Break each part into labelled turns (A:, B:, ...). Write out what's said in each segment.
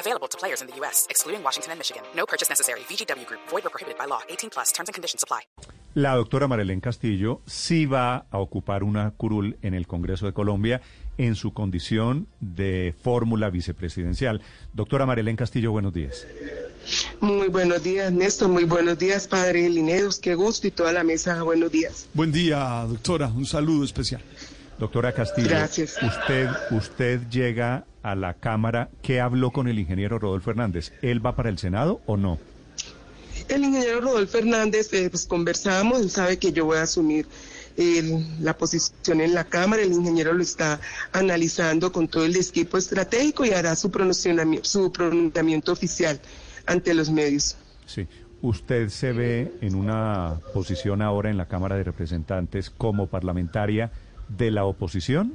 A: Available to players in the U.S., excluding Washington and Michigan. No purchase necessary. VGW Group. Void or prohibited by law. 18 plus. Terms and conditions apply.
B: La doctora Marilén Castillo sí va a ocupar una curul en el Congreso de Colombia en su condición de fórmula vicepresidencial. Doctora Marilén Castillo, buenos días.
C: Muy buenos días, Néstor. Muy buenos días, padre Linedos. Qué gusto y toda la mesa. Buenos días.
D: Buen día, doctora. Un saludo especial.
B: Doctora Castillo,
C: Gracias.
B: usted usted llega a la Cámara. ¿Qué habló con el ingeniero Rodolfo Hernández? ¿Él va para el Senado o no?
C: El ingeniero Rodolfo Hernández, eh, pues conversamos, él sabe que yo voy a asumir el- la posición en la Cámara, el ingeniero lo está analizando con todo el equipo estratégico y hará su pronunciamiento, su pronunciamiento oficial ante los medios.
B: Sí. ¿Usted se ve en una posición ahora en la Cámara de Representantes como parlamentaria de la oposición?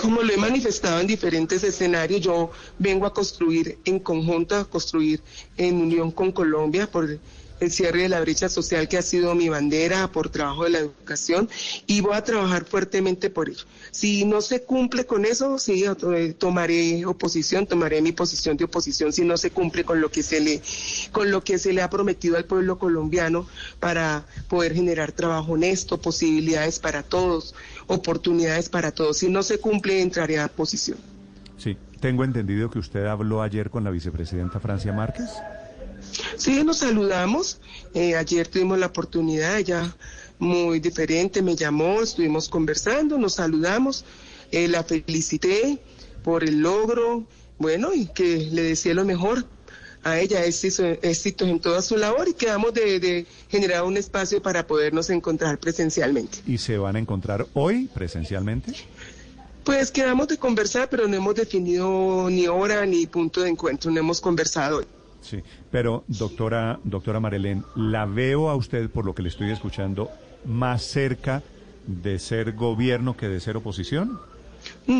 C: Como lo he manifestado en diferentes escenarios, yo vengo a construir en conjunto, a construir en unión con Colombia por el cierre de la brecha social que ha sido mi bandera, por trabajo de la educación y voy a trabajar fuertemente por ello. Si no se cumple con eso, sí, eh, tomaré oposición, tomaré mi posición de oposición si no se cumple con lo que se le, con lo que se le ha prometido al pueblo colombiano para poder generar trabajo honesto, posibilidades para todos, oportunidades para todos. Si no se cumple, entraré a oposición.
B: Sí. Tengo entendido que usted habló ayer con la vicepresidenta Francia Márquez.
C: Sí, nos saludamos. Eh, ayer tuvimos la oportunidad, ella muy diferente, me llamó, estuvimos conversando, nos saludamos, eh, la felicité por el logro, bueno, y que le decía lo mejor a ella, éxito- éxitos en toda su labor y quedamos de, de generar un espacio para podernos encontrar presencialmente.
B: ¿Y se van a encontrar hoy presencialmente?
C: Pues quedamos de conversar, pero no hemos definido ni hora ni punto de encuentro, no hemos conversado hoy.
B: Sí, pero doctora, doctora Marilén, la veo a usted, por lo que le estoy escuchando, más cerca de ser gobierno que de ser oposición.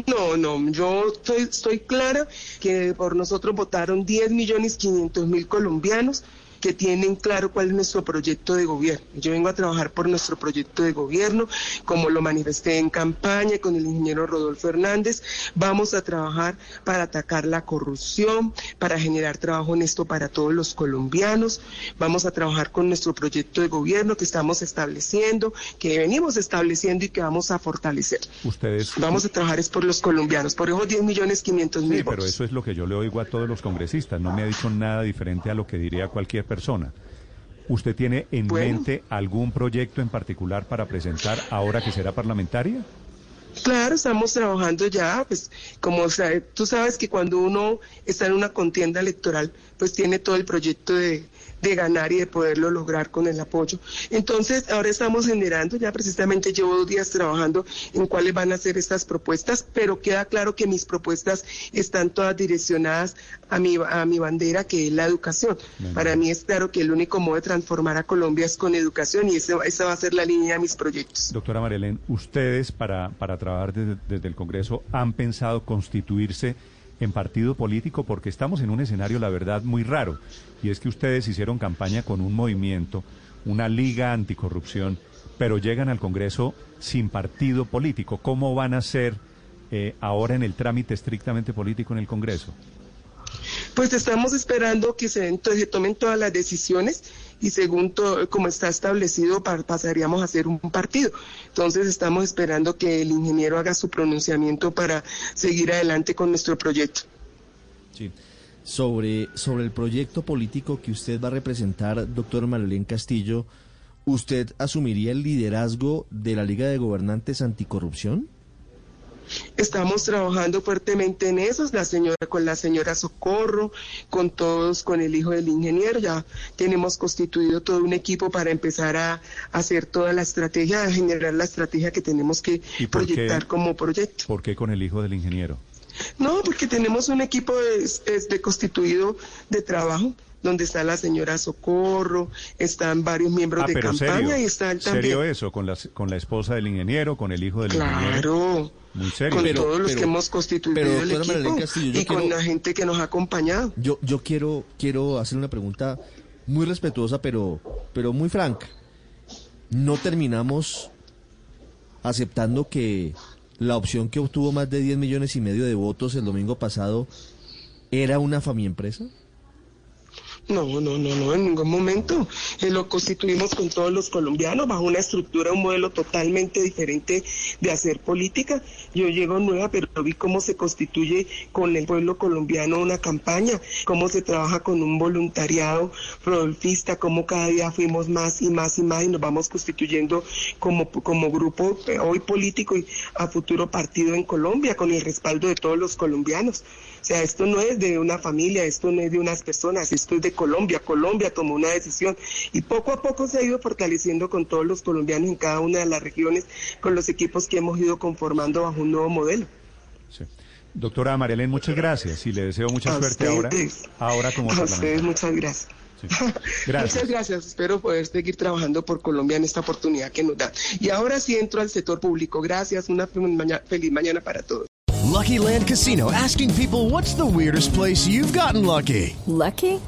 C: No, no, yo estoy, estoy clara que por nosotros votaron 10 millones 500 mil colombianos que tienen claro cuál es nuestro proyecto de gobierno. Yo vengo a trabajar por nuestro proyecto de gobierno, como lo manifesté en campaña con el ingeniero Rodolfo Hernández. Vamos a trabajar para atacar la corrupción, para generar trabajo honesto para todos los colombianos. Vamos a trabajar con nuestro proyecto de gobierno que estamos estableciendo, que venimos estableciendo y que vamos a fortalecer.
B: Ustedes.
C: Vamos a trabajar es por los colombianos, por esos 10 millones 500 mil
B: Sí, pero
C: votos.
B: eso es lo que yo le oigo a todos los congresistas. No me ha dicho nada diferente a lo que diría cualquier persona. ¿Usted tiene en
C: Bueno.
B: mente algún proyecto en particular para presentar ahora que será parlamentaria?
C: Claro, estamos trabajando ya, pues como o sea, tú sabes que cuando uno está en una contienda electoral, pues tiene todo el proyecto de, de ganar y de poderlo lograr con el apoyo. Entonces, ahora estamos generando, ya precisamente llevo dos días trabajando en cuáles van a ser estas propuestas, pero queda claro que mis propuestas están todas direccionadas a mi, a mi bandera, que es la educación. Para mí es claro que el único modo de transformar a Colombia es con educación y ese- esa va a ser la línea de mis proyectos.
B: Doctora Marilén, ustedes para, para desde, desde el Congreso han pensado constituirse en partido político porque estamos en un escenario, la verdad, muy raro. Y es que ustedes hicieron campaña con un movimiento, una liga anticorrupción, pero llegan al Congreso sin partido político. ¿Cómo van a ser eh, ahora en el trámite estrictamente político en el Congreso?
C: Pues estamos esperando que se, tomen todas las decisiones y según como está establecido pa- pasaríamos a ser un partido. Entonces estamos esperando que el ingeniero haga su pronunciamiento para seguir adelante con nuestro proyecto.
B: Sí.
E: sobre, sobre el proyecto político que usted va a representar, doctor Marlene Castillo, ¿usted asumiría el liderazgo de la Liga de Gobernantes Anticorrupción?
C: Estamos trabajando fuertemente en eso, la señora con la señora Socorro, con todos, con el hijo del ingeniero, ya tenemos constituido todo un equipo para empezar a, hacer toda la estrategia, a generar la estrategia que tenemos que proyectar como proyecto.
B: ¿Por qué con el hijo del ingeniero?
C: No, porque tenemos un equipo de, constituido de trabajo donde está la señora Socorro, están varios miembros
B: ah,
C: de campaña y está
B: el también. ¿Serio eso? ¿Con la, ¿Con la esposa del ingeniero, con el hijo del ingeniero?
C: Claro. Muy serio. Con todos los que hemos constituido el equipo y con la gente que nos ha acompañado.
E: Yo, yo quiero, quiero hacer una pregunta muy respetuosa, pero, pero muy franca. ¿No terminamos aceptando que la opción que obtuvo más de 10 millones y medio de votos el domingo pasado era una familia empresa?
C: No, no, no, no, en ningún momento. Eh, lo constituimos con todos los colombianos bajo una estructura, un modelo totalmente diferente de hacer política. Yo llego nueva, pero vi cómo se constituye con el pueblo colombiano una campaña, cómo se trabaja con un voluntariado rodolfista, cómo cada día fuimos más y más y más y nos vamos constituyendo como, como grupo eh, hoy político y a futuro partido en Colombia con el respaldo de todos los colombianos. O sea, esto no es de una familia, esto no es de unas personas, esto es de Colombia. Colombia tomó una decisión y poco a poco se ha ido fortaleciendo con todos los colombianos en cada una de las regiones, con los equipos que hemos ido conformando bajo un nuevo modelo.
B: Sí. Doctora Marilén, muchas gracias y le deseo mucha suerte ahora, ahora como
C: A ustedes muchas gracias. gracias. Muchas gracias. Espero poder seguir trabajando por Colombia en esta oportunidad que nos da. Y ahora sí entro al sector público. Gracias. Una feliz mañana para todos.
F: Lucky Land Casino asking people what's the weirdest place you've gotten lucky?
G: Lucky?